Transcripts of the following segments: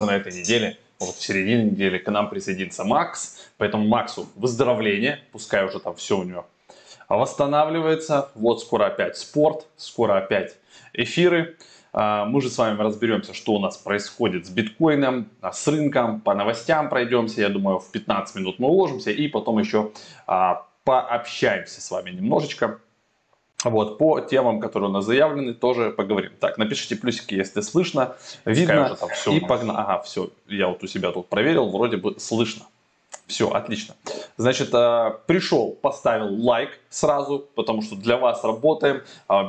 на этой неделе, вот в середине недели к нам присоединится Макс. Поэтому Максу выздоровление, пускай уже там все у него восстанавливается. Вот скоро опять спорт, скоро опять эфиры. А, мы же с вами разберемся, что у нас происходит с биткоином, а, с рынком, по новостям пройдемся. Я думаю, в 15 минут мы уложимся и потом еще а, пообщаемся с вами немножечко. Вот, по темам, которые у нас заявлены, тоже поговорим. Так, напишите плюсики, если слышно, видно. Там все и погнали. Ага, все, я вот у себя тут проверил, вроде бы слышно. Все, отлично. Значит, пришел, поставил лайк сразу, потому что для вас работаем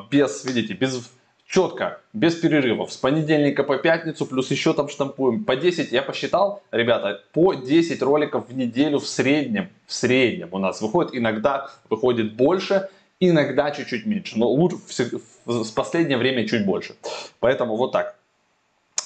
без, видите, без четко, без перерывов, с понедельника по пятницу, плюс еще там штампуем по 10, я посчитал, ребята, по 10 роликов в неделю в среднем, в среднем у нас выходит, иногда выходит больше, иногда чуть-чуть меньше, но лучше в последнее время чуть больше. Поэтому вот так.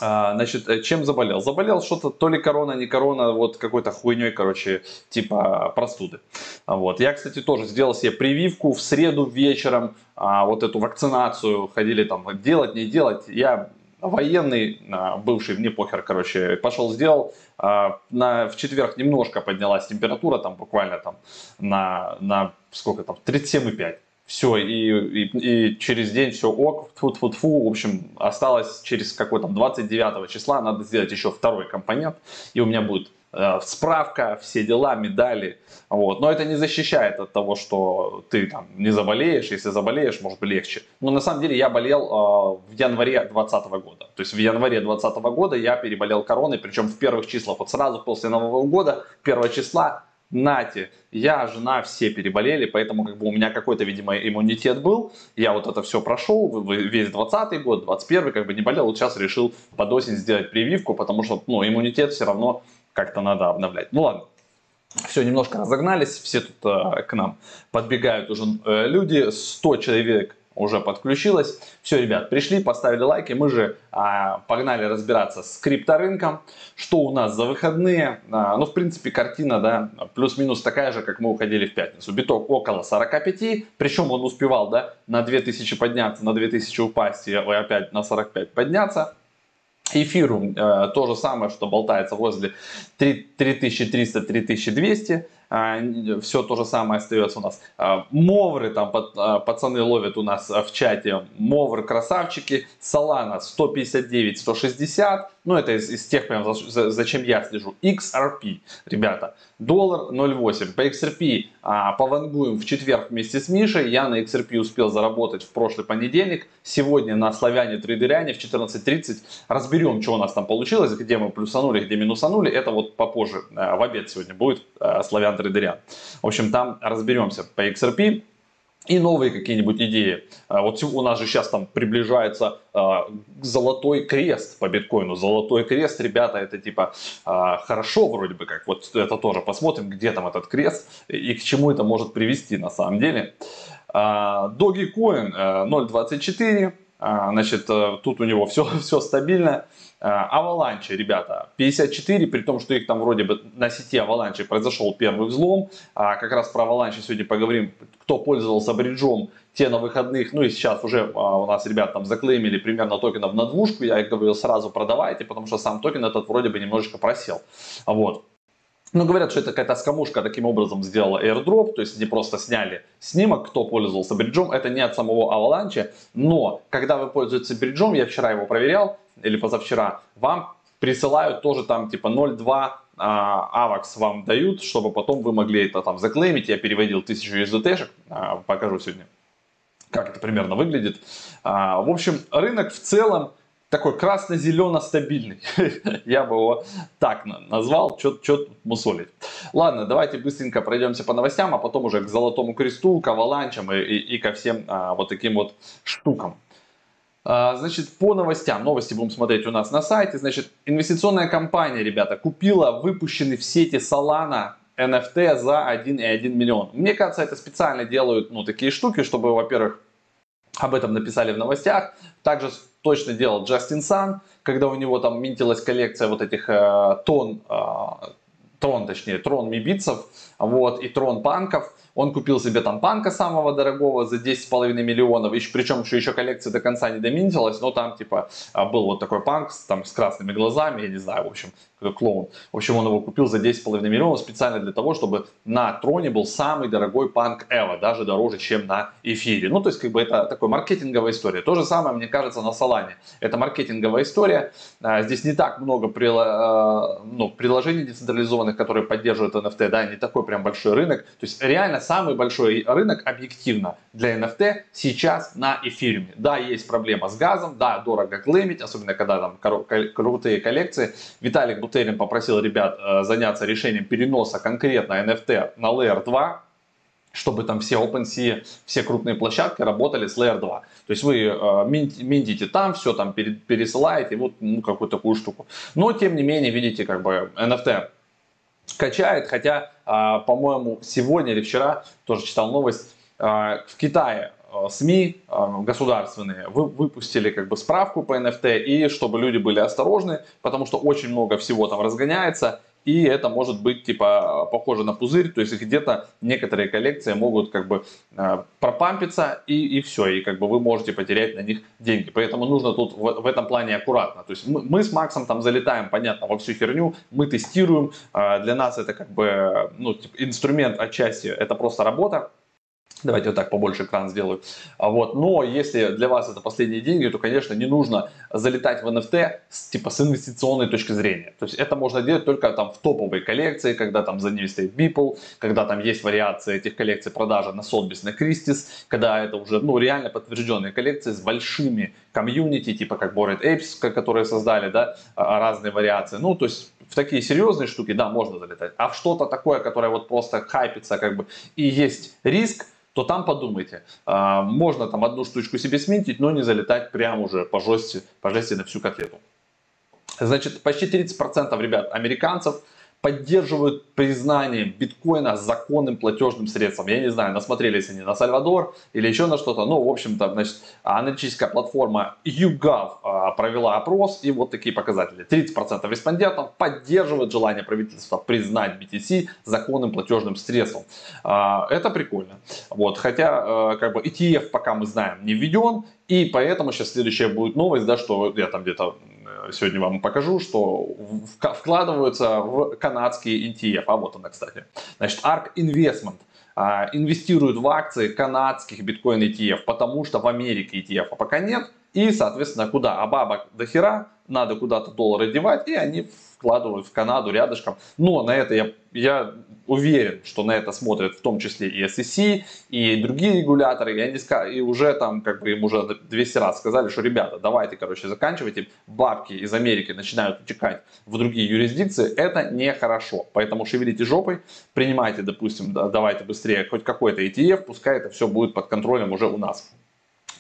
А, значит, э, чем заболел? Заболел что-то, то ли корона, не корона, вот какой-то хуйней, короче, типа простуды. Вот. Я, кстати, тоже сделал себе прививку в среду вечером, а, вот эту вакцинацию, ходили там делать, не делать. Я военный, а, бывший, мне похер, короче, пошел сделал. На, в четверг немножко поднялась температура, там буквально там на, на сколько там, 37,5 все, и, и, и через день все ок, тфу тфу тфу в общем, осталось через какой-то 29 числа, надо сделать еще второй компонент, и у меня будет справка, все дела, медали, вот. Но это не защищает от того, что ты там не заболеешь, если заболеешь, может быть легче. Но на самом деле я болел э, в январе 2020 года, то есть в январе 2020 года я переболел короной, причем в первых числах, вот сразу после Нового года, 1 числа, нате, я, жена, все переболели, поэтому как бы у меня какой-то, видимо, иммунитет был. Я вот это все прошел, весь 20 год, 21 как бы не болел. Вот сейчас решил под осень сделать прививку, потому что, ну, иммунитет все равно как-то надо обновлять. Ну ладно. Все, немножко разогнались, все тут э, к нам подбегают уже э, люди, 100 человек уже подключилась. Все, ребят, пришли, поставили лайки, мы же а, погнали разбираться с крипторынком, что у нас за выходные. А, ну, в принципе, картина, да, плюс-минус такая же, как мы уходили в пятницу. Биток около 45, причем он успевал, да, на 2000 подняться, на 2000 упасть и опять на 45 подняться. Эфиру э, то же самое, что болтается возле 3300-3200. А, все то же самое остается у нас. А, мовры там а, пацаны ловят у нас в чате. Мовры красавчики. Солана 159, 160. Ну это из, из тех прям, зачем я слежу. XRP, ребята. Доллар 0,8. По XRP а, повангуем в четверг вместе с Мишей. Я на XRP успел заработать в прошлый понедельник. Сегодня на Славяне Трейдеряне в 14.30 разберем, что у нас там получилось, где мы плюсанули, где минусанули. Это вот попозже, в обед сегодня будет Славян трейдеря. В общем, там разберемся по XRP и новые какие-нибудь идеи. А, вот у нас же сейчас там приближается а, золотой крест по биткоину. Золотой крест, ребята, это типа а, хорошо вроде бы как. Вот это тоже посмотрим, где там этот крест и к чему это может привести на самом деле. Dogecoin 0.24. Значит, э, тут у него все, все стабильно. Аваланчи, ребята, 54, при том, что их там вроде бы на сети Аваланчи произошел первый взлом. А как раз про Аваланчи сегодня поговорим, кто пользовался бриджом, те на выходных, ну и сейчас уже а, у нас ребят там заклеймили примерно токенов на двушку, я их говорил сразу продавайте, потому что сам токен этот вроде бы немножечко просел. Вот. Но говорят, что это какая-то скамушка таким образом сделала airdrop, то есть они просто сняли снимок, кто пользовался бриджом, это не от самого Avalanche, но когда вы пользуетесь бриджом, я вчера его проверял, или позавчера, вам присылают тоже там типа 0.2 а, AVAX вам дают, чтобы потом вы могли это там заклеймить. Я переводил 1000 USDT, а, покажу сегодня, как это примерно выглядит. А, в общем, рынок в целом такой красно-зелено-стабильный. Я бы его так назвал, что тут мусолить. Ладно, давайте быстренько пройдемся по новостям, а потом уже к Золотому Кресту, к аваланчам и, и, и ко всем а, вот таким вот штукам. А, значит, по новостям, новости будем смотреть у нас на сайте. Значит, инвестиционная компания, ребята, купила выпущенный в сети Solana NFT за 1,1 миллион. Мне кажется, это специально делают ну, такие штуки, чтобы, во-первых, об этом написали в новостях. Также точно делал Джастин Сан, когда у него там минтилась коллекция вот этих э, тон, э, трон, точнее, трон мибитцев, вот, и трон панков. Он купил себе там панка самого дорогого за 10,5 миллионов, еще, причем еще, еще коллекция до конца не доминтилась, но там типа а, был вот такой панк с, там, с красными глазами, я не знаю, в общем, клоун. В общем, он его купил за 10,5 миллионов специально для того, чтобы на троне был самый дорогой панк Эва, даже дороже, чем на эфире. Ну, то есть, как бы это такой маркетинговая история. То же самое, мне кажется, на Солане. Это маркетинговая история. А, здесь не так много а, ну, приложений децентрализованных, которые поддерживают NFT, да, не такой прям большой рынок. То есть, реально самый большой рынок объективно для NFT сейчас на эфире. Да, есть проблема с газом, да, дорого клеймить, особенно когда там крутые коллекции. Виталик Бутерин попросил ребят э, заняться решением переноса конкретно NFT на Layer 2, чтобы там все OpenSea, все крупные площадки работали с Layer 2. То есть вы э, минтите там, все там пересылаете, вот ну, какую-то такую штуку. Но, тем не менее, видите, как бы NFT качает, хотя, э, по-моему, сегодня или вчера, тоже читал новость, э, в Китае СМИ э, государственные вы, выпустили как бы справку по NFT, и чтобы люди были осторожны, потому что очень много всего там разгоняется, и это может быть типа похоже на пузырь, то есть где-то некоторые коллекции могут как бы э, пропампиться и, и все, и как бы вы можете потерять на них деньги. Поэтому нужно тут в, в этом плане аккуратно. То есть мы, мы с Максом там залетаем, понятно, во всю херню, мы тестируем, э, для нас это как бы ну, типа, инструмент отчасти, это просто работа, Давайте вот так побольше экран сделаю. А вот. Но если для вас это последние деньги, то, конечно, не нужно залетать в NFT с, типа, с инвестиционной точки зрения. То есть это можно делать только там в топовой коллекции, когда там за ней стоит Beeple, когда там есть вариации этих коллекций продажи на Sotheby's, на Christie's, когда это уже ну, реально подтвержденные коллекции с большими комьюнити, типа как Bored Apes, которые создали да, а, разные вариации. Ну, то есть в такие серьезные штуки, да, можно залетать. А в что-то такое, которое вот просто хайпится, как бы, и есть риск, то там подумайте. А, можно там одну штучку себе сминтить, но не залетать прямо уже по жести, по жести на всю котлету. Значит, почти 30% ребят, американцев, поддерживают признание биткоина законным платежным средством. Я не знаю, насмотрелись они на Сальвадор или еще на что-то. Ну, в общем-то, значит, аналитическая платформа YouGov а, провела опрос, и вот такие показатели. 30% респондентов поддерживают желание правительства признать BTC законным платежным средством. А, это прикольно. Вот, хотя, а, как бы, ETF пока мы знаем не введен, и поэтому сейчас следующая будет новость, да, что я там где-то сегодня вам покажу, что вкладываются в канадские ETF. А вот она, кстати. Значит, ARK Investment а, инвестирует в акции канадских биткоин ETF, потому что в Америке ETF а пока нет. И, соответственно, куда? А бабок до хера, надо куда-то доллары девать, и они вкладывают в Канаду рядышком. Но на это я, я уверен, что на это смотрят в том числе и SEC, и другие регуляторы, и, они, и уже там, как бы им уже 200 раз сказали, что ребята, давайте, короче, заканчивайте, бабки из Америки начинают утекать в другие юрисдикции, это нехорошо. Поэтому шевелите жопой, принимайте, допустим, давайте быстрее хоть какой-то ETF, пускай это все будет под контролем уже у нас.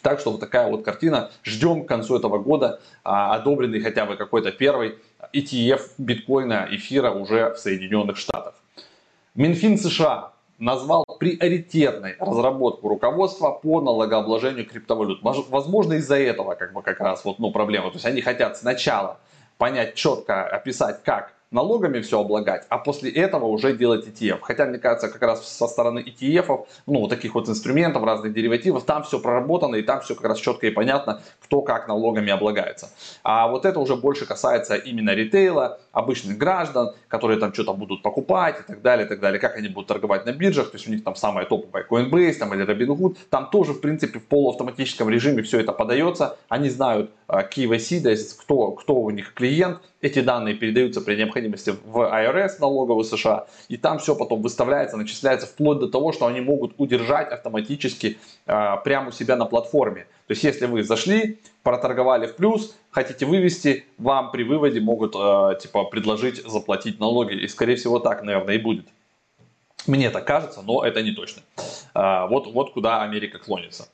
Так что вот такая вот картина. Ждем к концу этого года а, одобренный хотя бы какой-то первый ETF биткоина, эфира уже в Соединенных Штатах. Минфин США назвал приоритетной разработку руководства по налогообложению криптовалют. Возможно, из-за этого как бы как раз вот, ну, проблема. То есть они хотят сначала понять четко, описать, как налогами все облагать, а после этого уже делать ETF. Хотя, мне кажется, как раз со стороны ETF, ну, таких вот инструментов, разных деривативов, там все проработано, и там все как раз четко и понятно, кто как налогами облагается. А вот это уже больше касается именно ритейла, обычных граждан, которые там что-то будут покупать и так далее, и так далее, как они будут торговать на биржах, то есть у них там самая топовая Coinbase там, или Robinhood, там тоже, в принципе, в полуавтоматическом режиме все это подается, они знают KYC, то есть кто, кто у них клиент, эти данные передаются при необходимости в IRS, налоговую США, и там все потом выставляется, начисляется вплоть до того, что они могут удержать автоматически э, прямо у себя на платформе. То есть если вы зашли, проторговали в плюс, хотите вывести, вам при выводе могут э, типа предложить заплатить налоги. И скорее всего так, наверное, и будет. Мне так кажется, но это не точно. Э, вот, вот куда Америка клонится.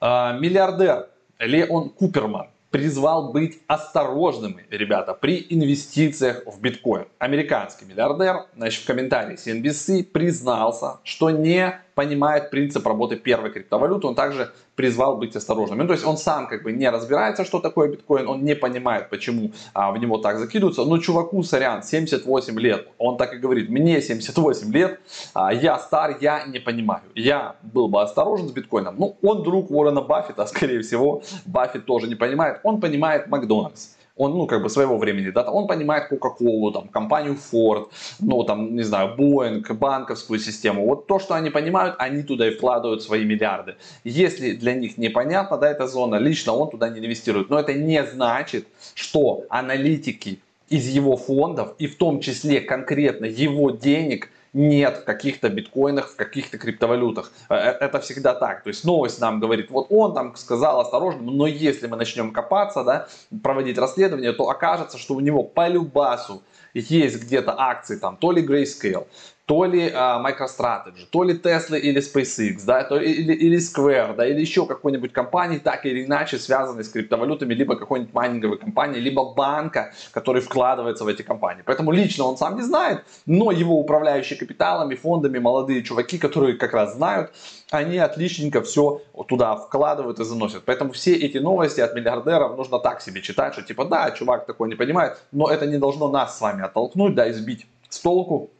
Э, миллиардер Леон Куперман призвал быть осторожными, ребята, при инвестициях в биткоин. Американский миллиардер, значит, в комментарии CNBC признался, что не понимает принцип работы первой криптовалюты, он также призвал быть осторожным. Ну, то есть он сам как бы не разбирается, что такое биткоин, он не понимает, почему а, в него так закидываются. Но чуваку, сорян, 78 лет, он так и говорит, мне 78 лет, а, я стар, я не понимаю. Я был бы осторожен с биткоином. Ну, он друг Уоррена Баффета, скорее всего, Баффет тоже не понимает. Он понимает Макдональдс он, ну, как бы своего времени, да, он понимает Coca-Cola, там, компанию Ford, ну, там, не знаю, Boeing, банковскую систему. Вот то, что они понимают, они туда и вкладывают свои миллиарды. Если для них непонятно, да, эта зона, лично он туда не инвестирует. Но это не значит, что аналитики из его фондов, и в том числе конкретно его денег – нет в каких-то биткоинах, в каких-то криптовалютах. Э, э, это всегда так. То есть новость нам говорит, вот он там сказал осторожно, но если мы начнем копаться, да, проводить расследование, то окажется, что у него по любасу есть где-то акции там, то ли Grayscale, то ли а, MicroStrategy, то ли Tesla или SpaceX, да, то, или, или Square, да, или еще какой-нибудь компании, так или иначе связанной с криптовалютами, либо какой-нибудь майнинговой компании, либо банка, который вкладывается в эти компании. Поэтому лично он сам не знает, но его управляющие капиталами, фондами, молодые чуваки, которые как раз знают, они отличненько все туда вкладывают и заносят. Поэтому все эти новости от миллиардеров нужно так себе читать, что типа да, чувак такой не понимает, но это не должно нас с вами оттолкнуть, да, избить с толку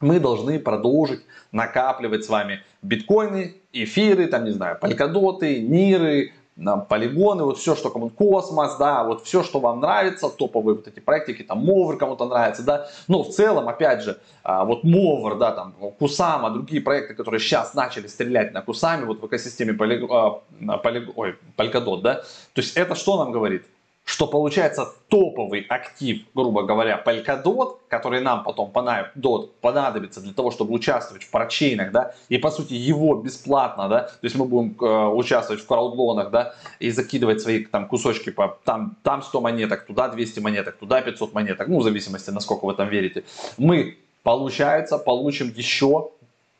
мы должны продолжить накапливать с вами биткоины, эфиры, там, не знаю, полькодоты, ниры, полигоны, вот все, что кому космос, да, вот все, что вам нравится, топовые вот эти проектики, там, Мовр кому-то нравится, да, но в целом, опять же, а, вот Мовр, да, там, Кусама, другие проекты, которые сейчас начали стрелять на Кусами, вот в экосистеме полиг... полиг... Ой, Polkadot, да, то есть это что нам говорит? Что получается топовый актив, грубо говоря, Polkadot, который нам потом понадобится для того, чтобы участвовать в парачейнах, да, и по сути его бесплатно, да, то есть мы будем э, участвовать в краудлонах, да, и закидывать свои там кусочки по там, там 100 монеток, туда 200 монеток, туда 500 монеток, ну, в зависимости, насколько вы там верите. Мы, получается, получим еще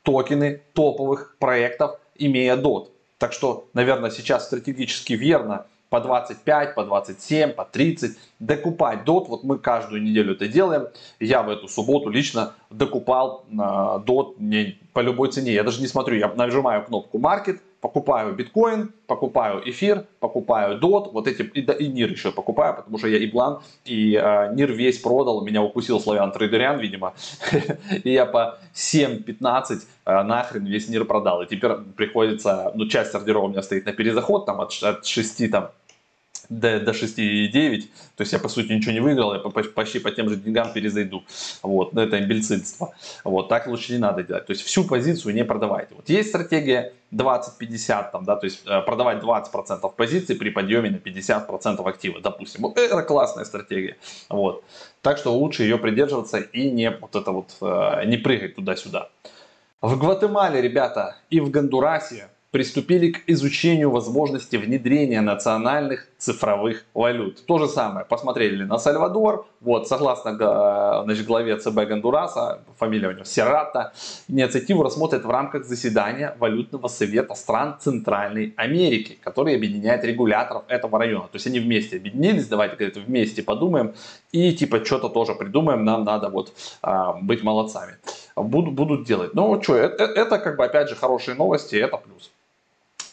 токены топовых проектов, имея DOT. Так что, наверное, сейчас стратегически верно по 25, по 27, по 30, докупать DOT. Вот мы каждую неделю это делаем. Я в эту субботу лично докупал DOT не, по любой цене. Я даже не смотрю, я нажимаю кнопку Market, покупаю биткоин, покупаю эфир, покупаю DOT, вот эти, и, и NIR еще покупаю, потому что я и Блан, и э, NIR весь продал, меня укусил славян трейдерян, видимо, и я по 7-15 э, нахрен весь NIR продал, и теперь приходится, ну часть ордеров у меня стоит на перезаход, там от, от 6 там до, до 6,9, то есть я по сути ничего не выиграл, я почти по тем же деньгам перезайду. Вот, это имбецильство. Вот, так лучше не надо делать. То есть всю позицию не продавайте. Вот есть стратегия 20-50, там, да, то есть э, продавать 20% позиций при подъеме на 50% актива, допустим. Вот это классная стратегия. Вот. Так что лучше ее придерживаться и не вот это вот, э, не прыгать туда-сюда. В Гватемале, ребята, и в Гондурасе приступили к изучению возможности внедрения национальных цифровых валют. То же самое, посмотрели на Сальвадор, вот, согласно значит, главе ЦБ Гондураса, фамилия у него Серата, инициативу рассмотрят в рамках заседания Валютного совета стран Центральной Америки, который объединяет регуляторов этого района. То есть они вместе объединились, давайте говорит, вместе подумаем и типа что-то тоже придумаем, нам надо вот а, быть молодцами. Буду, будут делать. Ну что, это, это как бы опять же хорошие новости, это плюс.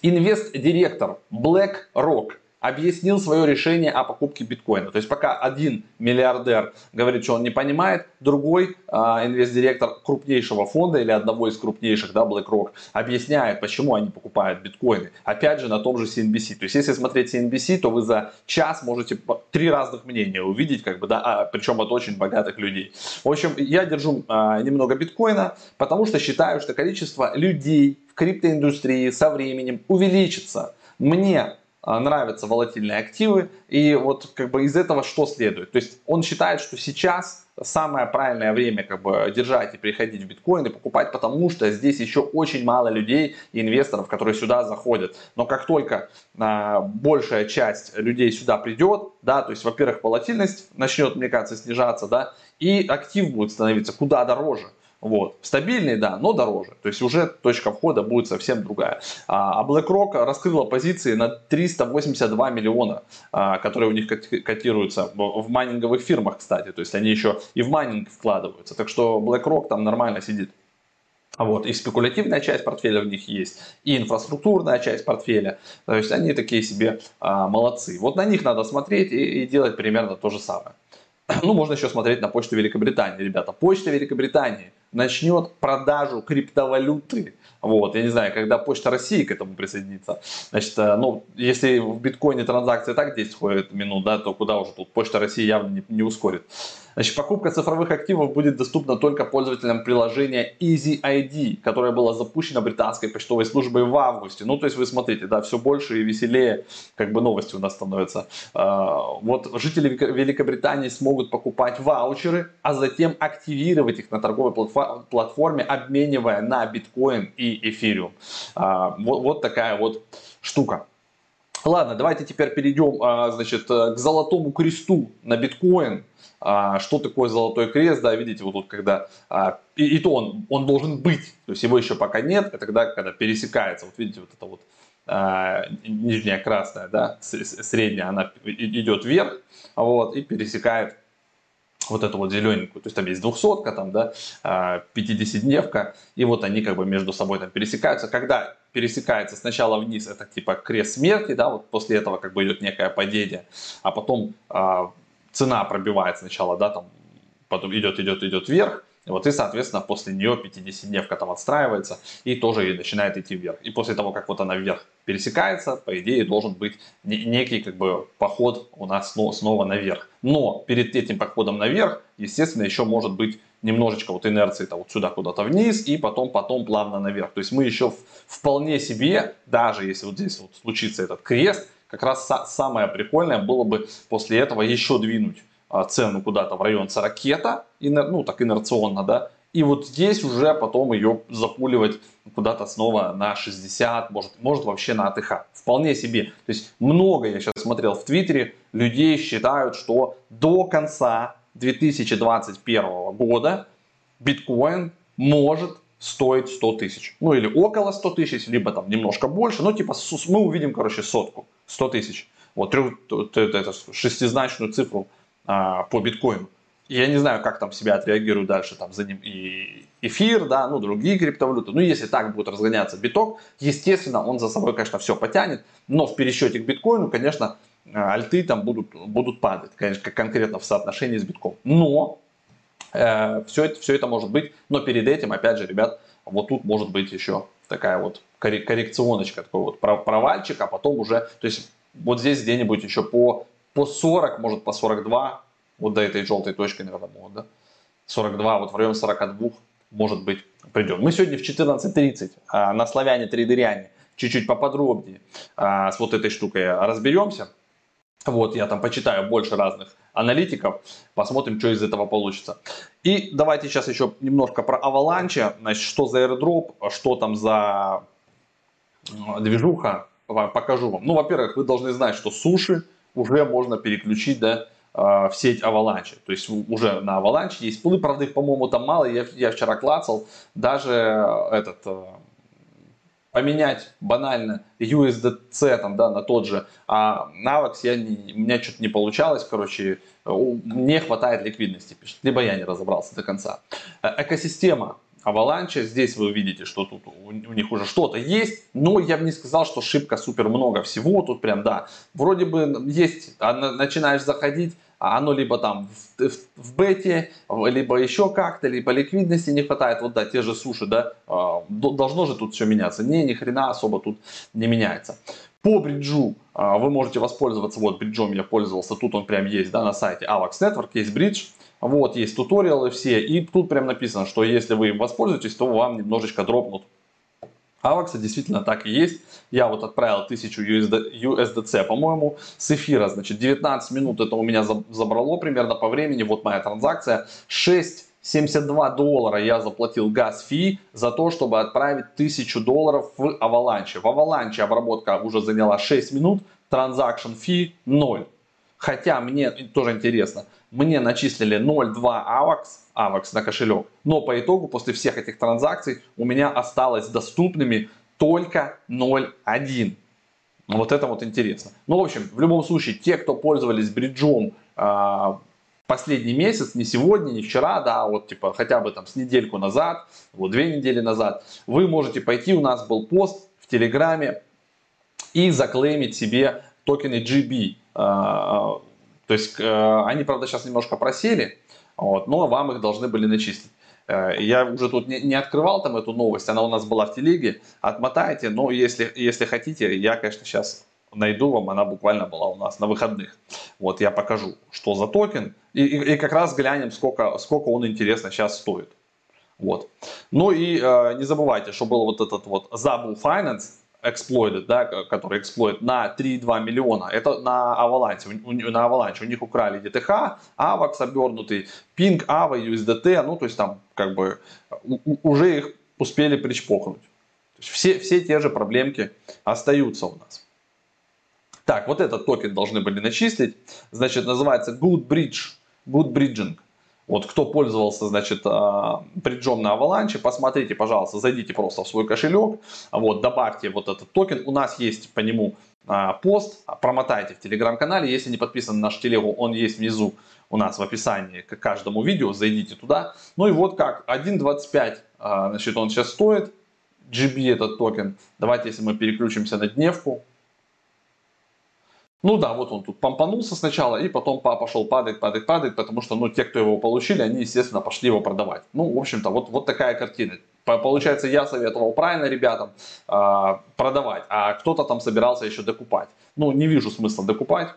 Инвест-директор BlackRock объяснил свое решение о покупке биткоина. То есть пока один миллиардер говорит, что он не понимает, другой а, инвест-директор крупнейшего фонда или одного из крупнейших, да, BlackRock, объясняет, почему они покупают биткоины. Опять же на том же CNBC. То есть если смотреть CNBC, то вы за час можете три разных мнения увидеть, как бы, да, а, причем от очень богатых людей. В общем, я держу а, немного биткоина, потому что считаю, что количество людей криптоиндустрии со временем увеличится. Мне а, нравятся волатильные активы. И вот как бы из этого что следует? То есть он считает, что сейчас самое правильное время как бы держать и приходить в биткоин и покупать, потому что здесь еще очень мало людей и инвесторов, которые сюда заходят. Но как только а, большая часть людей сюда придет, да, то есть, во-первых, волатильность начнет, мне кажется, снижаться, да, и актив будет становиться куда дороже. Вот. Стабильный, да, но дороже. То есть уже точка входа будет совсем другая. А, а BlackRock раскрыла позиции на 382 миллиона, а, которые у них котируются в майнинговых фирмах, кстати. То есть они еще и в майнинг вкладываются. Так что BlackRock там нормально сидит. Вот, и спекулятивная часть портфеля в них есть, и инфраструктурная часть портфеля. То есть они такие себе а, молодцы. Вот на них надо смотреть и, и делать примерно то же самое. Ну, можно еще смотреть на почту Великобритании, ребята. Почта Великобритании начнет продажу криптовалюты. Вот, я не знаю, когда Почта России к этому присоединится. Значит, э, ну, если в биткоине транзакции так 10 ходит минут, да, то куда уже тут Почта России явно не, не ускорит. Значит, покупка цифровых активов будет доступна только пользователям приложения Easy ID, которое было запущено британской почтовой службой в августе. Ну, то есть вы смотрите, да, все больше и веселее, как бы новости у нас становятся. А, вот жители Великобритании смогут покупать ваучеры, а затем активировать их на торговой платформе, обменивая на биткоин и эфириум. А, вот, вот такая вот штука. Ладно, давайте теперь перейдем, а, значит, к золотому кресту на биткоин. А, что такое золотой крест, да, видите, вот тут когда, а, и, и то он, он должен быть, то есть его еще пока нет, и тогда, когда пересекается, вот видите, вот это вот а, нижняя красная, да, средняя, она идет вверх, вот, и пересекает вот эту вот зелененькую, то есть там есть двухсотка, там, да, 50-дневка, и вот они как бы между собой там пересекаются. Когда пересекается сначала вниз, это типа крест смерти, да, вот после этого как бы идет некое падение, а потом цена пробивает сначала, да, там, потом идет, идет, идет вверх, вот и, соответственно, после нее 50-дневка там отстраивается и тоже и начинает идти вверх. И после того, как вот она вверх пересекается, по идее, должен быть некий как бы поход у нас снова наверх. Но перед этим походом наверх, естественно, еще может быть немножечко вот инерции -то вот сюда куда-то вниз и потом, потом плавно наверх. То есть мы еще вполне себе, даже если вот здесь вот случится этот крест, как раз самое прикольное было бы после этого еще двинуть а, цену куда-то в район 40, ну так инерционно, да, и вот здесь уже потом ее запуливать куда-то снова на 60, может, может вообще на АТХ. Вполне себе. То есть много я сейчас смотрел в Твиттере, людей считают, что до конца 2021 года биткоин может стоить 100 тысяч. Ну или около 100 тысяч, либо там немножко больше. Ну типа мы увидим, короче, сотку. 100 тысяч. Вот трех, это, шестизначную цифру а, по биткоину. Я не знаю, как там себя отреагируют дальше там за ним и эфир, да, ну другие криптовалюты. Ну если так будет разгоняться биток, естественно, он за собой, конечно, все потянет, но в пересчете к биткоину, конечно, а, альты там будут, будут падать, конечно, конкретно в соотношении с битком. Но э, все, это, все это может быть, но перед этим, опять же, ребят, вот тут может быть еще такая вот коррекционочка, такой вот провальчик, а потом уже, то есть вот здесь где-нибудь еще по, по 40, может по 42, вот до этой желтой точки, наверное, могут, да? 42, вот в районе 42, может быть, придем. Мы сегодня в 14.30 а, на славяне трейдеряне чуть-чуть поподробнее а, с вот этой штукой разберемся. Вот, я там почитаю больше разных аналитиков, посмотрим, что из этого получится. И давайте сейчас еще немножко про Avalanche, значит, что за airdrop, что там за движуха, покажу вам. Ну, во-первых, вы должны знать, что суши уже можно переключить, да, в сеть Avalanche. То есть уже на Avalanche есть пулы, правда их, по-моему, там мало. Я, я вчера клацал, даже этот э, поменять банально USDC там, да, на тот же, а Navax я не, у меня что-то не получалось, короче, не хватает ликвидности, пишет. Либо я не разобрался до конца. Э, экосистема Avalanche. Здесь вы увидите, что тут у, них уже что-то есть, но я бы не сказал, что шибко супер много всего. Тут прям, да, вроде бы есть, а начинаешь заходить, а оно либо там в, в, в бете, либо еще как-то, либо ликвидности не хватает, вот да, те же суши, да, а, должно же тут все меняться. Не, ни хрена особо тут не меняется. По бриджу вы можете воспользоваться, вот бриджом я пользовался, тут он прям есть, да, на сайте Avax Network есть бридж, вот, есть туториалы все, и тут прям написано, что если вы им воспользуетесь, то вам немножечко дропнут Авакса действительно так и есть. Я вот отправил 1000 USD, USDC, по-моему, с эфира. Значит, 19 минут это у меня забрало примерно по времени. Вот моя транзакция. 6,72 доллара я заплатил газ фи за то, чтобы отправить 1000 долларов в Avalanche. В Avalanche обработка уже заняла 6 минут. Транзакшн фи 0. Хотя мне тоже интересно, мне начислили 0,2 AVAX, AVAX на кошелек, но по итогу после всех этих транзакций у меня осталось доступными только 0,1. Вот это вот интересно. Ну, в общем, в любом случае, те, кто пользовались бриджом, э, последний месяц, не сегодня, не вчера, да, вот типа хотя бы там с недельку назад, вот две недели назад, вы можете пойти, у нас был пост в Телеграме и заклеймить себе токены GB. То есть э, они, правда, сейчас немножко просели, вот, но вам их должны были начислить. Э, я уже тут не открывал там эту новость, она у нас была в телеге. Отмотайте, но если, если хотите, я, конечно, сейчас найду вам, она буквально была у нас на выходных. Вот я покажу, что за токен, и, и, и как раз глянем, сколько, сколько он интересно сейчас стоит. Вот. Ну и э, не забывайте, что был вот этот вот Zabu Finance, exploited, да, который эксплойт на 3,2 миллиона. Это на Avalanche. На Avalanche у них украли DTH, AVAX обернутый, Ping, AVA, USDT. Ну, то есть там как бы уже их успели причпокнуть. Все, все те же проблемки остаются у нас. Так, вот этот токен должны были начислить. Значит, называется Good Bridge. Good Bridging. Вот кто пользовался, значит, а, бриджом на Avalanche, посмотрите, пожалуйста, зайдите просто в свой кошелек, вот, добавьте вот этот токен. У нас есть по нему а, пост, промотайте в телеграм-канале. Если не подписан на наш телегу, он есть внизу у нас в описании к каждому видео, зайдите туда. Ну и вот как, 1.25, а, значит, он сейчас стоит, GB этот токен. Давайте, если мы переключимся на дневку, ну да, вот он тут пампанулся сначала, и потом пошел падать, падать, падать, потому что, ну, те, кто его получили, они, естественно, пошли его продавать. Ну, в общем-то, вот, вот такая картина. Получается, я советовал правильно ребятам э, продавать, а кто-то там собирался еще докупать. Ну, не вижу смысла докупать.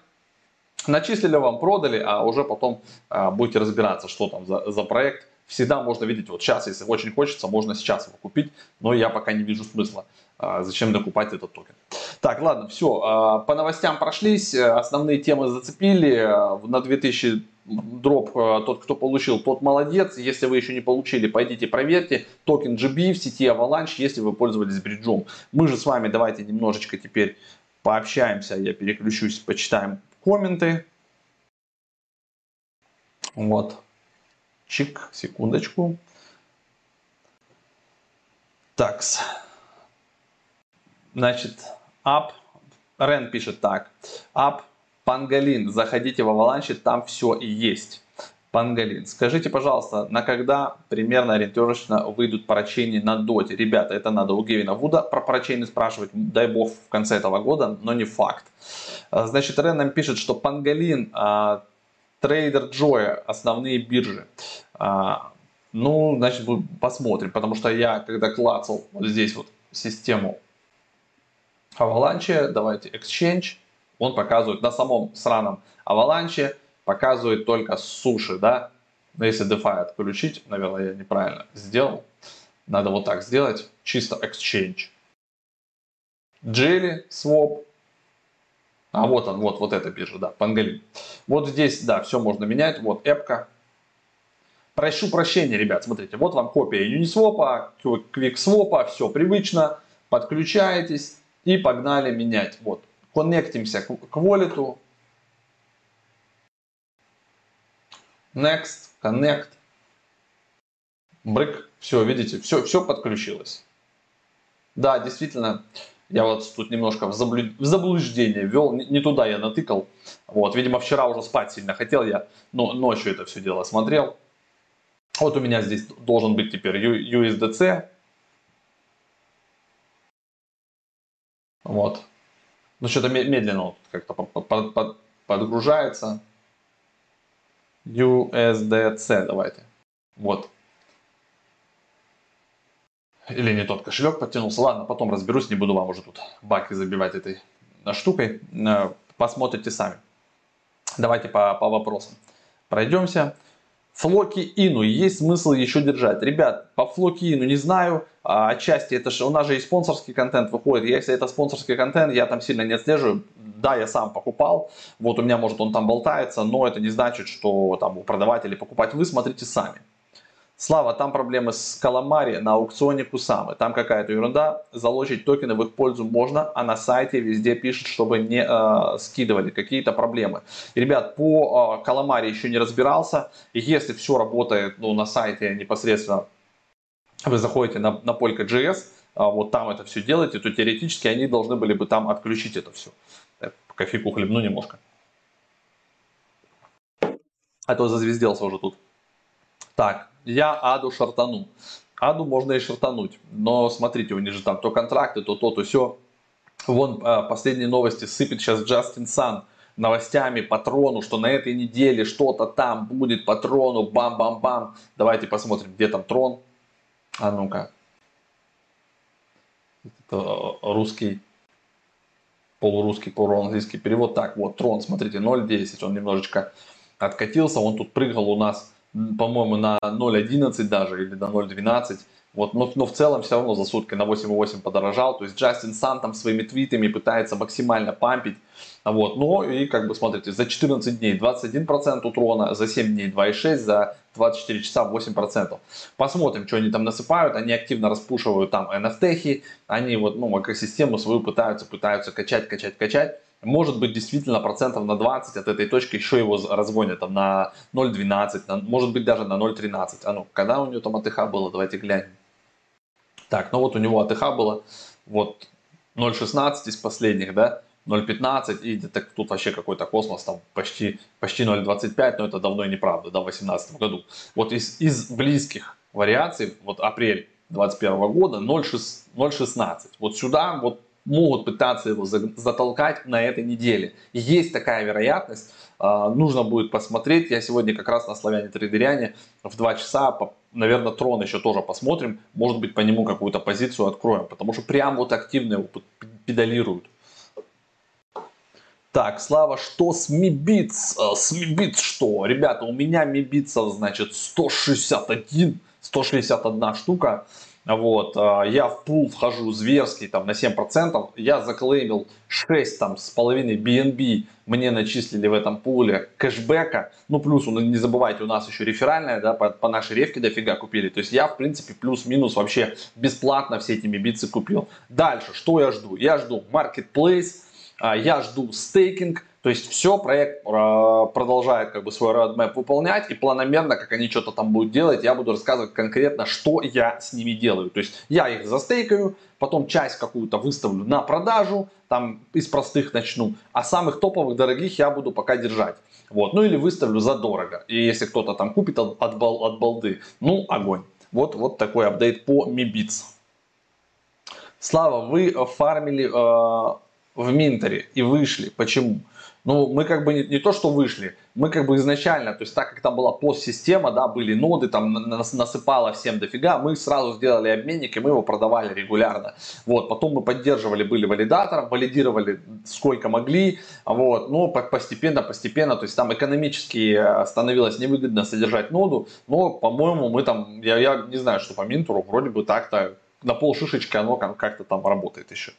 Начислили вам, продали, а уже потом э, будете разбираться, что там за, за проект. Всегда можно видеть, вот сейчас, если очень хочется, можно сейчас его купить, но я пока не вижу смысла. Э, зачем докупать этот токен? Так, ладно, все. А, по новостям прошлись, э, основные темы зацепили. Э, на 2000 дроп э, тот, кто получил, тот молодец. Если вы еще не получили, пойдите проверьте. Токен GB в сети Avalanche, если вы пользовались бриджом. Мы же с вами давайте немножечко теперь пообщаемся. Я переключусь, почитаем комменты. Вот. Чик, секундочку. Такс. Значит, Ап, Рен пишет так. Ап, Пангалин, заходите в Аваланче, там все и есть. Пангалин. Скажите, пожалуйста, на когда примерно ориентировочно выйдут парачейни на доте? Ребята, это надо у Гевина Вуда про парачейни спрашивать, дай бог в конце этого года, но не факт. А, значит, Рен нам пишет, что Пангалин, Трейдер Джоя, основные биржи. А, ну, значит, посмотрим, потому что я, когда клацал вот здесь вот систему Avalanche, давайте Exchange, он показывает на самом сраном Avalanche, показывает только суши, да. Но если DeFi отключить, наверное, я неправильно сделал. Надо вот так сделать, чисто Exchange. Jelly, Swap. А вот он, вот, вот эта биржа, да, Пангалин. Вот здесь, да, все можно менять. Вот эпка. Прошу прощения, ребят, смотрите, вот вам копия Uniswap, QuickSwap, все привычно. Подключаетесь, и погнали менять. Вот, коннектимся к, wallet. Next, connect. Брык. Все, видите, все, все подключилось. Да, действительно, я вот тут немножко в, заблю... в заблуждение ввел, не, не туда я натыкал. Вот, видимо, вчера уже спать сильно хотел, я но, ночью это все дело смотрел. Вот у меня здесь должен быть теперь USDC, Вот. Ну, что-то медленно как-то подгружается. USDC давайте. Вот. Или не тот кошелек подтянулся. Ладно, потом разберусь, не буду вам уже тут баки забивать этой штукой. Э, посмотрите сами. Давайте по, по вопросам пройдемся. Флоки Ину есть смысл еще держать? Ребят, по Флоки Ину не знаю. А, отчасти это же у нас же и спонсорский контент выходит. Если это спонсорский контент, я там сильно не отслеживаю. Да, я сам покупал. Вот у меня, может, он там болтается, но это не значит, что там продавать или покупать вы смотрите сами. Слава, там проблемы с Каламари на аукционе Кусамы. Там какая-то ерунда. Заложить токены в их пользу можно, а на сайте везде пишут, чтобы не э, скидывали какие-то проблемы. Ребят, по э, еще не разбирался. Если все работает ну, на сайте непосредственно, вы заходите на, на Polka.js, а вот там это все делаете, то теоретически они должны были бы там отключить это все. Я кофейку хлебну немножко. А то зазвезделся уже тут. Так, я Аду шартану. Аду можно и шартануть. Но смотрите, у них же там то контракты, то то, то все. Вон а, последние новости сыпет сейчас Джастин Сан новостями по трону, что на этой неделе что-то там будет по трону, бам-бам-бам. Давайте посмотрим, где там трон. А ну-ка. Это русский, полурусский, полуанглийский перевод. Так, вот трон, смотрите, 0.10, он немножечко откатился, он тут прыгал у нас, по-моему, на 0.11 даже или на 0.12. Вот, но, но в целом все равно за сутки на 8,8 подорожал. То есть Джастин Сан там своими твитами пытается максимально пампить. Вот, но и как бы смотрите, за 14 дней 21% утрона, за 7 дней 2,6, за 24 часа 8%. Посмотрим, что они там насыпают. Они активно распушивают там NFT, они вот, ну, экосистему свою пытаются, пытаются качать, качать, качать. Может быть, действительно процентов на 20 от этой точки еще его разгонят там, на 0,12, может быть даже на 0,13. А ну, когда у него там АТХ было, давайте глянем. Так, ну вот у него АТХ было вот 0.16 из последних, да, 0.15 и где-то тут вообще какой-то космос, там почти, почти 0.25, но это давно и неправда, да, в 2018 году. Вот из, из близких вариаций, вот апрель 2021 года 0.16. Вот сюда вот могут пытаться его затолкать на этой неделе. Есть такая вероятность, а, нужно будет посмотреть. Я сегодня как раз на Славяне Трейдеряне в 2 часа, наверное, Трон еще тоже посмотрим. Может быть, по нему какую-то позицию откроем, потому что прям вот активно его педалируют. Так, Слава, что с Мибиц? А, с Мибиц что? Ребята, у меня Мибицев, значит, 161, 161 штука. Вот, а, я в пул вхожу зверский там на 7%, я заклеймил 6 там с половиной BNB, мне начислили в этом пуле кэшбэка, ну плюс, не забывайте, у нас еще реферальная, да, по, по нашей ревке дофига купили, то есть я в принципе плюс-минус вообще бесплатно все эти мибицы купил. Дальше, что я жду? Я жду marketplace, а, я жду стейкинг, то есть все, проект а, продолжает как бы свой roadmap выполнять и планомерно, как они что-то там будут делать, я буду рассказывать конкретно, что я с ними делаю. То есть я их застейкаю, потом часть какую-то выставлю на продажу, там из простых начну, а самых топовых, дорогих я буду пока держать. Вот, ну или выставлю задорого. И если кто-то там купит от, от, от балды, ну огонь. Вот, вот такой апдейт по Mibits. Слава, вы фармили э, в Минтере и вышли. Почему? Ну, мы как бы не, не то, что вышли, мы как бы изначально, то есть так как там была постсистема, да, были ноды, там насыпало всем дофига, мы сразу сделали обменник и мы его продавали регулярно. Вот, потом мы поддерживали, были валидатором, валидировали сколько могли, вот, но постепенно, постепенно, то есть там экономически э, становилось невыгодно содержать ноду, но, по-моему, мы там, я, я не знаю, что по Минтуру, вроде бы так-то на пол шишечки оно как-то там работает еще.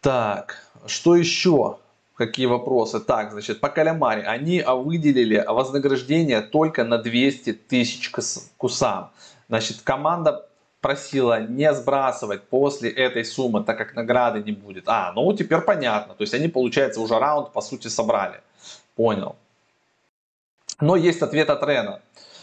Так, что еще? Какие вопросы? Так, значит, по Калямаре. Они выделили вознаграждение только на 200 тысяч кусам. Значит, команда просила не сбрасывать после этой суммы, так как награды не будет. А, ну теперь понятно. То есть они, получается, уже раунд по сути собрали. Понял. Но есть ответ от Рена.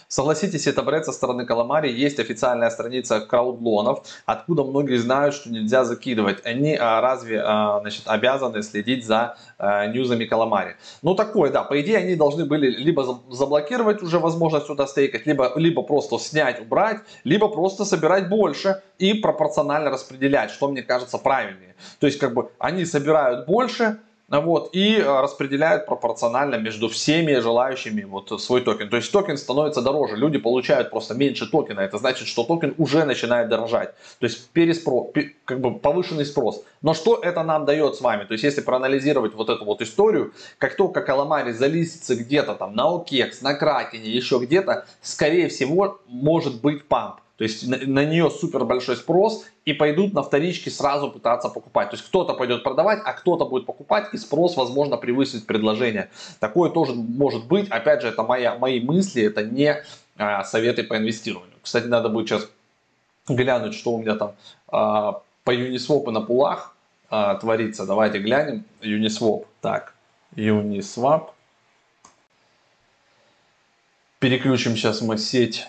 Согласитесь, это бред со стороны Каламари. Есть официальная страница краудлонов, откуда многие знают, что нельзя закидывать. Они а, разве а, значит, обязаны следить за а, ньюзами Каламари? Ну такое, да. По идее, они должны были либо заблокировать уже возможность сюда стейкать, либо, либо просто снять, убрать, либо просто собирать больше и пропорционально распределять, что мне кажется правильнее. То есть, как бы, они собирают больше, вот, и э, распределяют пропорционально между всеми желающими вот свой токен. То есть токен становится дороже, люди получают просто меньше токена, это значит, что токен уже начинает дорожать. То есть переспро, как бы повышенный спрос. Но что это нам дает с вами? То есть если проанализировать вот эту вот историю, как только Каламари залистится где-то там на OKEX, на Кракене, еще где-то, скорее всего может быть памп. То есть на, на нее супер большой спрос и пойдут на вторички сразу пытаться покупать. То есть кто-то пойдет продавать, а кто-то будет покупать и спрос, возможно, превысит предложение. Такое тоже может быть. Опять же, это моя, мои мысли, это не а, советы по инвестированию. Кстати, надо будет сейчас глянуть, что у меня там а, по Uniswap и на пулах а, творится. Давайте глянем. Uniswap. Так, Uniswap. Переключим сейчас мы сеть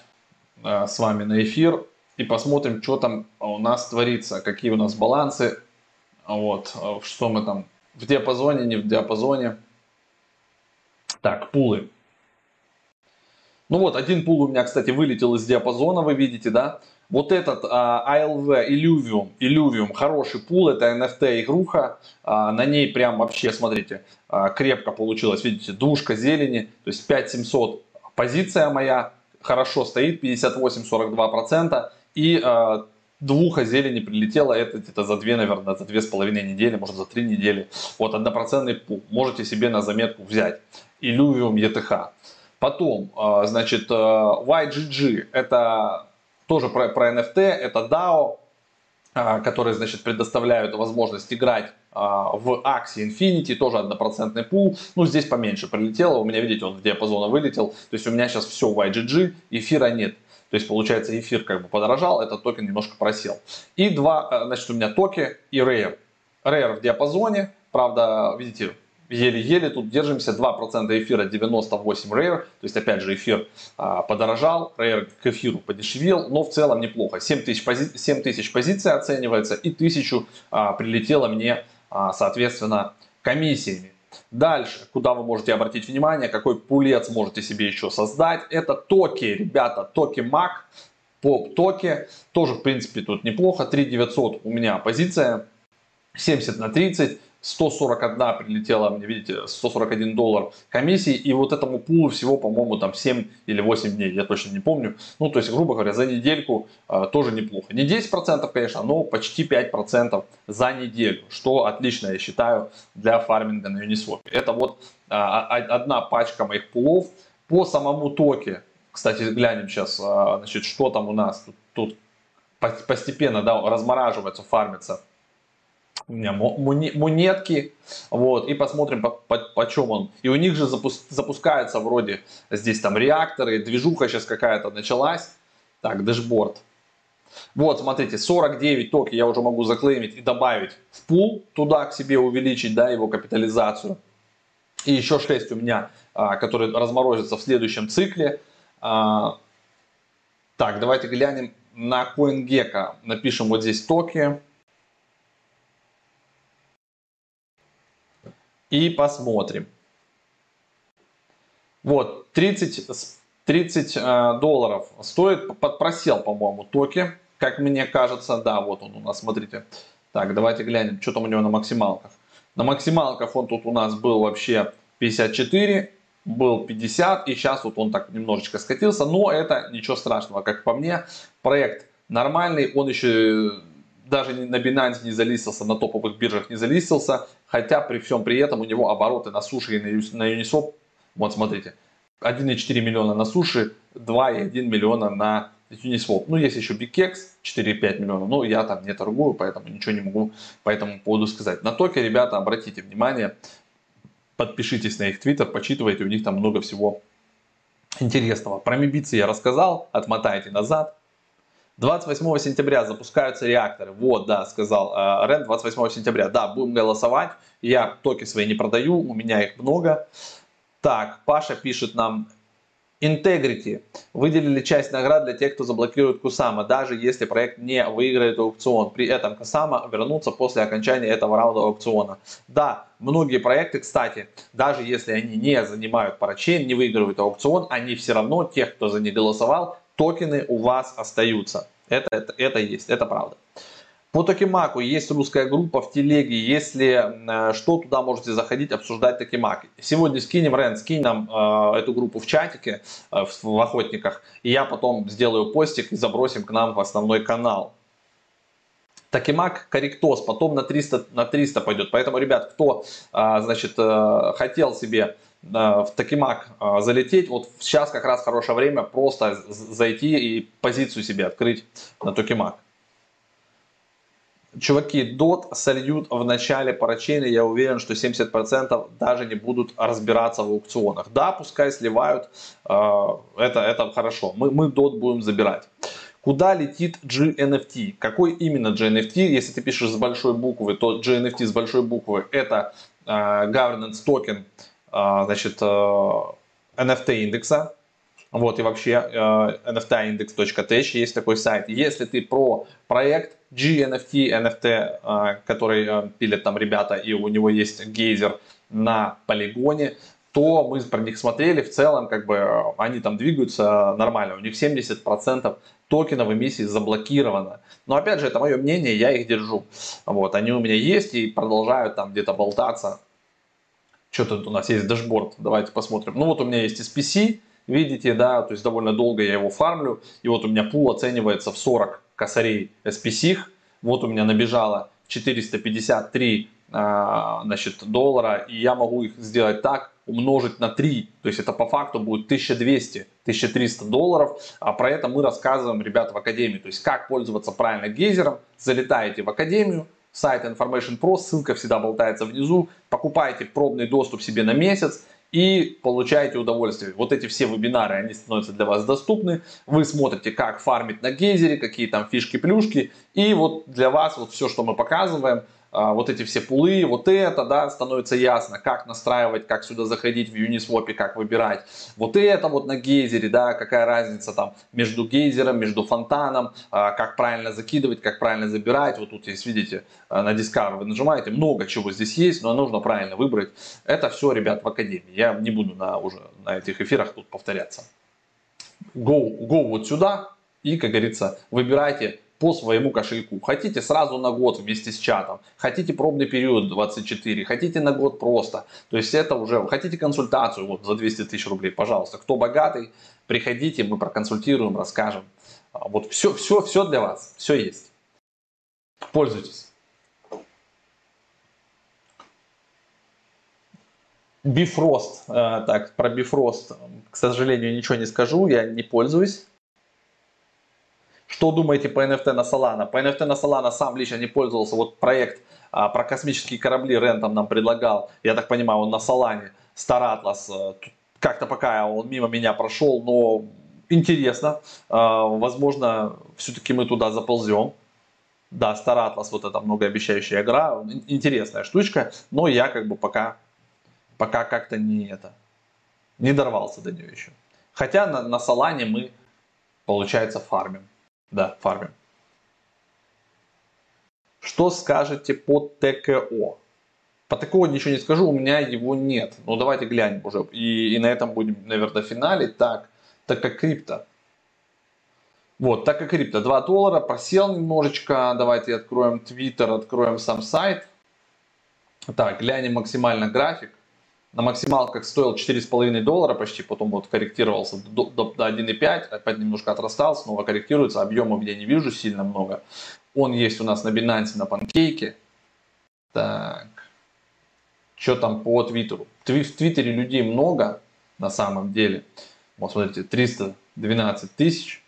Э, с вами на эфир и посмотрим, что там у нас творится, какие у нас балансы, вот, э, что мы там в диапазоне, не в диапазоне. Так, пулы. Ну вот, один пул у меня, кстати, вылетел из диапазона, вы видите, да? Вот этот а, ALV Illuvium, Illuvium, хороший пул, это NFT игруха, а, на ней прям вообще, смотрите, а, крепко получилось, видите, душка зелени, то есть 5700 позиция моя, хорошо стоит, 58-42%, и а, двуха зелени прилетело, это где-то за две, наверное, за две с половиной недели, может за три недели, вот однопроцентный пул, можете себе на заметку взять, Illuvium ETH. Потом, а, значит, а, YGG, это тоже про, про NFT, это DAO, которые, значит, предоставляют возможность играть а, в Axie Infinity, тоже однопроцентный пул. Ну, здесь поменьше прилетело, у меня, видите, он в диапазона вылетел. То есть у меня сейчас все в YGG, эфира нет. То есть, получается, эфир как бы подорожал, этот токен немножко просел. И два, а, значит, у меня токи и Rare. Rare в диапазоне, правда, видите, еле-еле тут держимся, 2% эфира 98 Rare, то есть опять же эфир а, подорожал, Rare к эфиру подешевел, но в целом неплохо, 7 тысяч, пози 7 тысяч позиций оценивается и 1000 а, прилетело мне а, соответственно комиссиями. Дальше, куда вы можете обратить внимание, какой пулец можете себе еще создать, это токи, ребята, токи MAC, по токе, тоже в принципе тут неплохо, 3900 у меня позиция, 70 на 30, 141 прилетела видите, 141 доллар комиссии, и вот этому пулу всего, по-моему, там 7 или 8 дней, я точно не помню. Ну, то есть, грубо говоря, за недельку э, тоже неплохо. Не 10%, конечно, но почти 5% за неделю, что отлично, я считаю, для фарминга на Uniswap. Это вот э, одна пачка моих пулов. По самому токе, кстати, глянем сейчас, э, значит, что там у нас тут, тут постепенно да, размораживается, фармится у меня монетки, вот, и посмотрим, по, по, по чем он. И у них же запуск, запускается вроде здесь там реакторы, движуха сейчас какая-то началась. Так, дэшборд. Вот, смотрите, 49 токи я уже могу заклеймить и добавить в пул, туда к себе увеличить, да, его капитализацию. И еще 6 у меня, а, которые разморозятся в следующем цикле. А, так, давайте глянем на CoinGecko. Напишем вот здесь токи. И посмотрим. Вот, 30, 30 э, долларов стоит, подпросел, по-моему, токи, как мне кажется. Да, вот он у нас, смотрите. Так, давайте глянем, что там у него на максималках. На максималках он тут у нас был вообще 54, был 50, и сейчас вот он так немножечко скатился, но это ничего страшного, как по мне. Проект нормальный, он еще даже на Binance не залистился, на топовых биржах не залистился, хотя при всем при этом у него обороты на суше и на Uniswap, вот смотрите, 1,4 миллиона на суше, 2,1 миллиона на Uniswap. Ну, есть еще BigX, 4,5 миллиона, но я там не торгую, поэтому ничего не могу по этому поводу сказать. На токе, ребята, обратите внимание, подпишитесь на их твиттер, почитывайте, у них там много всего интересного. Про мибицы я рассказал, отмотайте назад. 28 сентября запускаются реакторы. Вот, да, сказал э, Рен, 28 сентября. Да, будем голосовать. Я токи свои не продаю, у меня их много. Так, Паша пишет нам, Integrity. Выделили часть наград для тех, кто заблокирует Кусама, даже если проект не выиграет аукцион. При этом Кусама вернутся после окончания этого раунда аукциона. Да, многие проекты, кстати, даже если они не занимают парачейн, не выигрывают аукцион, они все равно, тех, кто за них голосовал, токены у вас остаются. Это, это, это есть, это правда. По Токимаку есть русская группа в телеге. Если э, что, туда можете заходить, обсуждать Токимак. Сегодня скинем, Рен, скинь нам э, эту группу в чатике, э, в, в охотниках. И я потом сделаю постик и забросим к нам в основной канал. Такимак корректоз, потом на 300, на 300 пойдет. Поэтому, ребят, кто, э, значит, э, хотел себе в Такимак а, залететь, вот сейчас как раз хорошее время просто зайти и позицию себе открыть на Токимак. Чуваки, дот сольют в начале парачейна, я уверен, что 70% даже не будут разбираться в аукционах. Да, пускай сливают, а, это, это хорошо, мы, мы дот будем забирать. Куда летит GNFT? Какой именно GNFT? Если ты пишешь с большой буквы, то GNFT с большой буквы это uh, governance токен а, значит, NFT э, индекса, вот, и вообще э, nftindex.tech есть такой сайт. Если ты про проект GNFT, NFT, э, который пилят там ребята, и у него есть гейзер на полигоне, то мы про них смотрели, в целом, как бы, они там двигаются нормально. У них 70% токенов эмиссии заблокировано. Но опять же, это мое мнение, я их держу. Вот, они у меня есть и продолжают там где-то болтаться. Что тут у нас есть дашборд, давайте посмотрим. Ну вот у меня есть SPC, видите, да, то есть довольно долго я его фармлю. И вот у меня пул оценивается в 40 косарей SPC. Вот у меня набежало 453 а, значит, доллара, и я могу их сделать так, умножить на 3, то есть это по факту будет 1200-1300 долларов, а про это мы рассказываем, ребят, в Академии, то есть как пользоваться правильно гейзером, залетаете в Академию, сайт Information Pro, ссылка всегда болтается внизу, покупаете пробный доступ себе на месяц, и получаете удовольствие. Вот эти все вебинары, они становятся для вас доступны. Вы смотрите, как фармить на гейзере, какие там фишки-плюшки. И вот для вас вот все, что мы показываем, вот эти все пулы, вот это, да, становится ясно, как настраивать, как сюда заходить в Uniswap, как выбирать. Вот это вот на гейзере, да, какая разница там между гейзером, между фонтаном, а, как правильно закидывать, как правильно забирать. Вот тут есть, видите, а, на Discover вы нажимаете, много чего здесь есть, но нужно правильно выбрать. Это все, ребят, в Академии. Я не буду на, уже на этих эфирах тут повторяться. Go, go вот сюда и, как говорится, выбирайте по своему кошельку. Хотите сразу на год вместе с чатом, хотите пробный период 24, хотите на год просто. То есть это уже, хотите консультацию вот за 200 тысяч рублей, пожалуйста. Кто богатый, приходите, мы проконсультируем, расскажем. А, вот все, все, все для вас, все есть. Пользуйтесь. Bifrost, э, так, про Bifrost, к сожалению, ничего не скажу, я не пользуюсь. Что думаете по NFT на Solana? По NFT на Solana сам лично не пользовался. Вот проект а, про космические корабли Рентом нам предлагал. Я так понимаю, он на Solana. Star Atlas. Э, как-то пока он мимо меня прошел, но интересно. А, возможно, все-таки мы туда заползем. Да, Star Atlas, вот эта многообещающая игра. Интересная штучка. Но я как бы пока, пока как-то не это, не дорвался до нее еще. Хотя на, на Солане мы, получается, фармим. Да, фармим. Что скажете по ТКО? По ТКО ничего не скажу, у меня его нет. Ну давайте глянем уже. И, и на этом будем, наверное, финале. Так, так как крипто. Вот, так как крипто 2 доллара, просел немножечко. Давайте откроем Twitter, откроем сам сайт. Так, глянем максимально график на максималках стоил 4,5 доллара почти, потом вот корректировался до, до, до 1,5, опять немножко отрастал, снова корректируется, объемов я не вижу сильно много. Он есть у нас на Binance, на панкейке. Так, что там по Твиттеру? В Твиттере людей много на самом деле. Вот смотрите, 312 тысяч.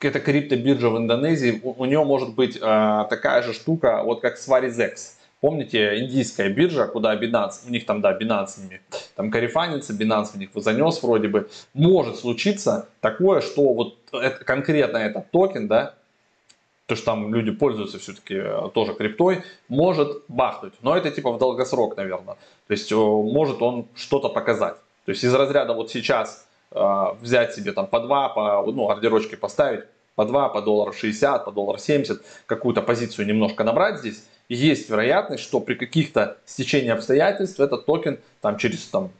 Это криптобиржа в Индонезии. У, у нее может быть э, такая же штука, вот как Swarizex Помните, индийская биржа, куда Binance, у них там, да, Binance там карифанится, Binance в них занес вроде бы. Может случиться такое, что вот это, конкретно этот токен, да, то, что там люди пользуются все-таки э, тоже криптой, может бахнуть. Но это типа в долгосрок, наверное. То есть э, может он что-то показать. То есть из разряда вот сейчас э, взять себе там по 2, по, ну, ордерочки поставить, по 2, по доллар 60, по доллар 70, какую-то позицию немножко набрать здесь, есть вероятность, что при каких-то стечении обстоятельств этот токен там, через там,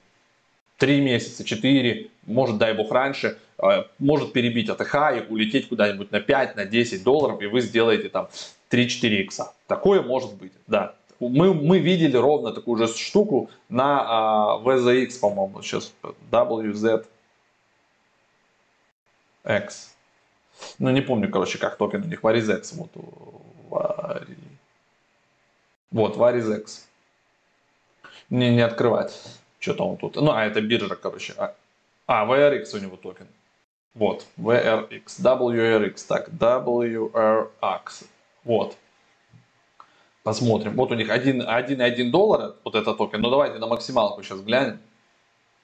3 месяца, 4, может, дай бог, раньше, э, может перебить АТХ и улететь куда-нибудь на 5, на 10 долларов, и вы сделаете там 3-4 икса. Такое может быть, да. Мы, мы видели ровно такую же штуку на а, VZX, по-моему, сейчас WZX. Ну, не помню, короче, как токен у них, VARIZX. Вот, Вот, VARIZX. Не, не открывать. Что-то он тут. Ну, а это биржа, короче. А, а VRX у него токен. Вот, VRX, WRX, так, WRX. Вот. Посмотрим. Вот у них 1,1 доллара, вот этот токен. Ну, давайте на максималку сейчас глянем.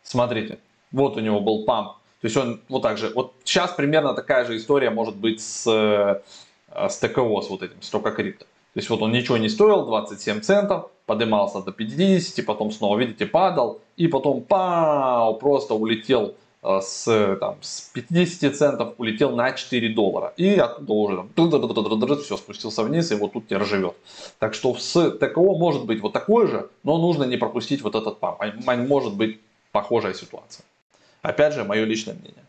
Смотрите. Вот у него был памп. То есть он вот так же. Вот сейчас примерно такая же история может быть с, э, с ТКО, с вот этим, с Тока Крипто. То есть вот он ничего не стоил, 27 центов, поднимался до 50, потом снова, видите, падал, и потом пау, просто улетел э, с, там, с 50 центов улетел на 4 доллара. И оттуда уже там, все спустился вниз, и вот тут теперь живет. Так что с ТКО может быть вот такой же, но нужно не пропустить вот этот памп. Может быть похожая ситуация. Опять же, мое личное мнение.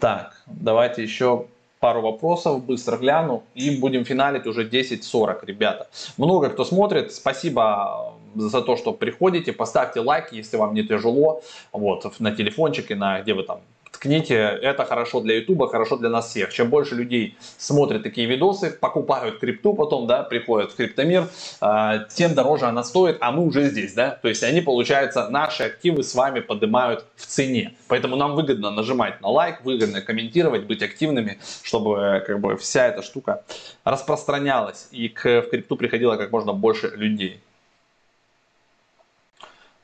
Так, давайте еще пару вопросов, быстро гляну и будем финалить уже 10.40, ребята. Много кто смотрит, спасибо за то, что приходите, поставьте лайк, если вам не тяжело, вот, на телефончике, на где вы там ткните, это хорошо для Ютуба, хорошо для нас всех. Чем больше людей смотрят такие видосы, покупают крипту потом, да, приходят в криптомир, э, тем дороже она стоит, а мы уже здесь, да. То есть они, получается, наши активы с вами поднимают в цене. Поэтому нам выгодно нажимать на лайк, выгодно комментировать, быть активными, чтобы как бы вся эта штука распространялась и к, в крипту приходило как можно больше людей.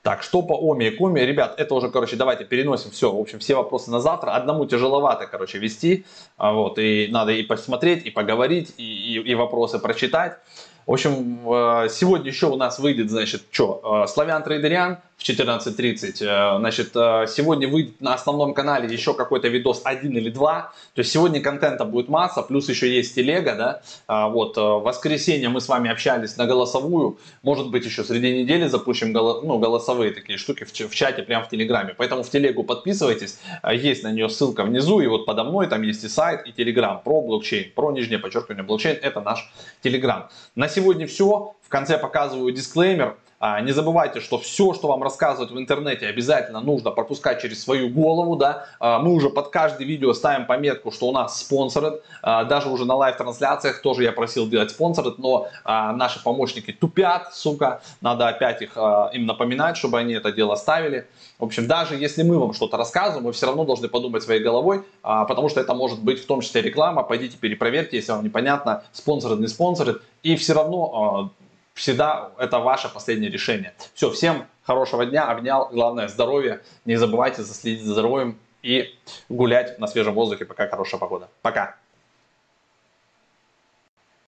Так, что по Оме и Коме? Ребят, это уже, короче, давайте переносим все. В общем, все вопросы на завтра. Одному тяжеловато, короче, вести. А вот, и надо и посмотреть, и поговорить, и, и, и вопросы прочитать. В общем, э, сегодня еще у нас выйдет, значит, что, э, Славян Трейдериан, в 14.30. Э, значит, э, сегодня выйдет на основном канале еще какой-то видос один или два. То есть сегодня контента будет масса, плюс еще есть телега, да. А, вот, э, в воскресенье мы с вами общались на голосовую. Может быть, еще среди недели запустим ну, голосовые такие штуки в чате, прямо в Телеграме. Поэтому в телегу подписывайтесь. Есть на нее ссылка внизу. И вот подо мной там есть и сайт, и Телеграм про блокчейн, про нижнее подчеркивание блокчейн. Это наш Телеграм. На сегодня все. В конце показываю дисклеймер. А, не забывайте, что все, что вам рассказывают в интернете, обязательно нужно пропускать через свою голову. Да? А, мы уже под каждое видео ставим пометку, что у нас спонсоры. А, даже уже на live-трансляциях тоже я просил делать спонсоры, но наши помощники тупят, сука. Надо опять их, им напоминать, чтобы они это дело ставили. В общем, даже если мы вам что-то рассказываем, вы все равно должны подумать своей головой, потому что это может быть в том числе реклама. Пойдите перепроверьте, если вам непонятно, спонсоры, не спонсоры. И все равно всегда это ваше последнее решение. Все, всем хорошего дня, обнял, главное здоровье, не забывайте заследить за здоровьем и гулять на свежем воздухе, пока хорошая погода. Пока!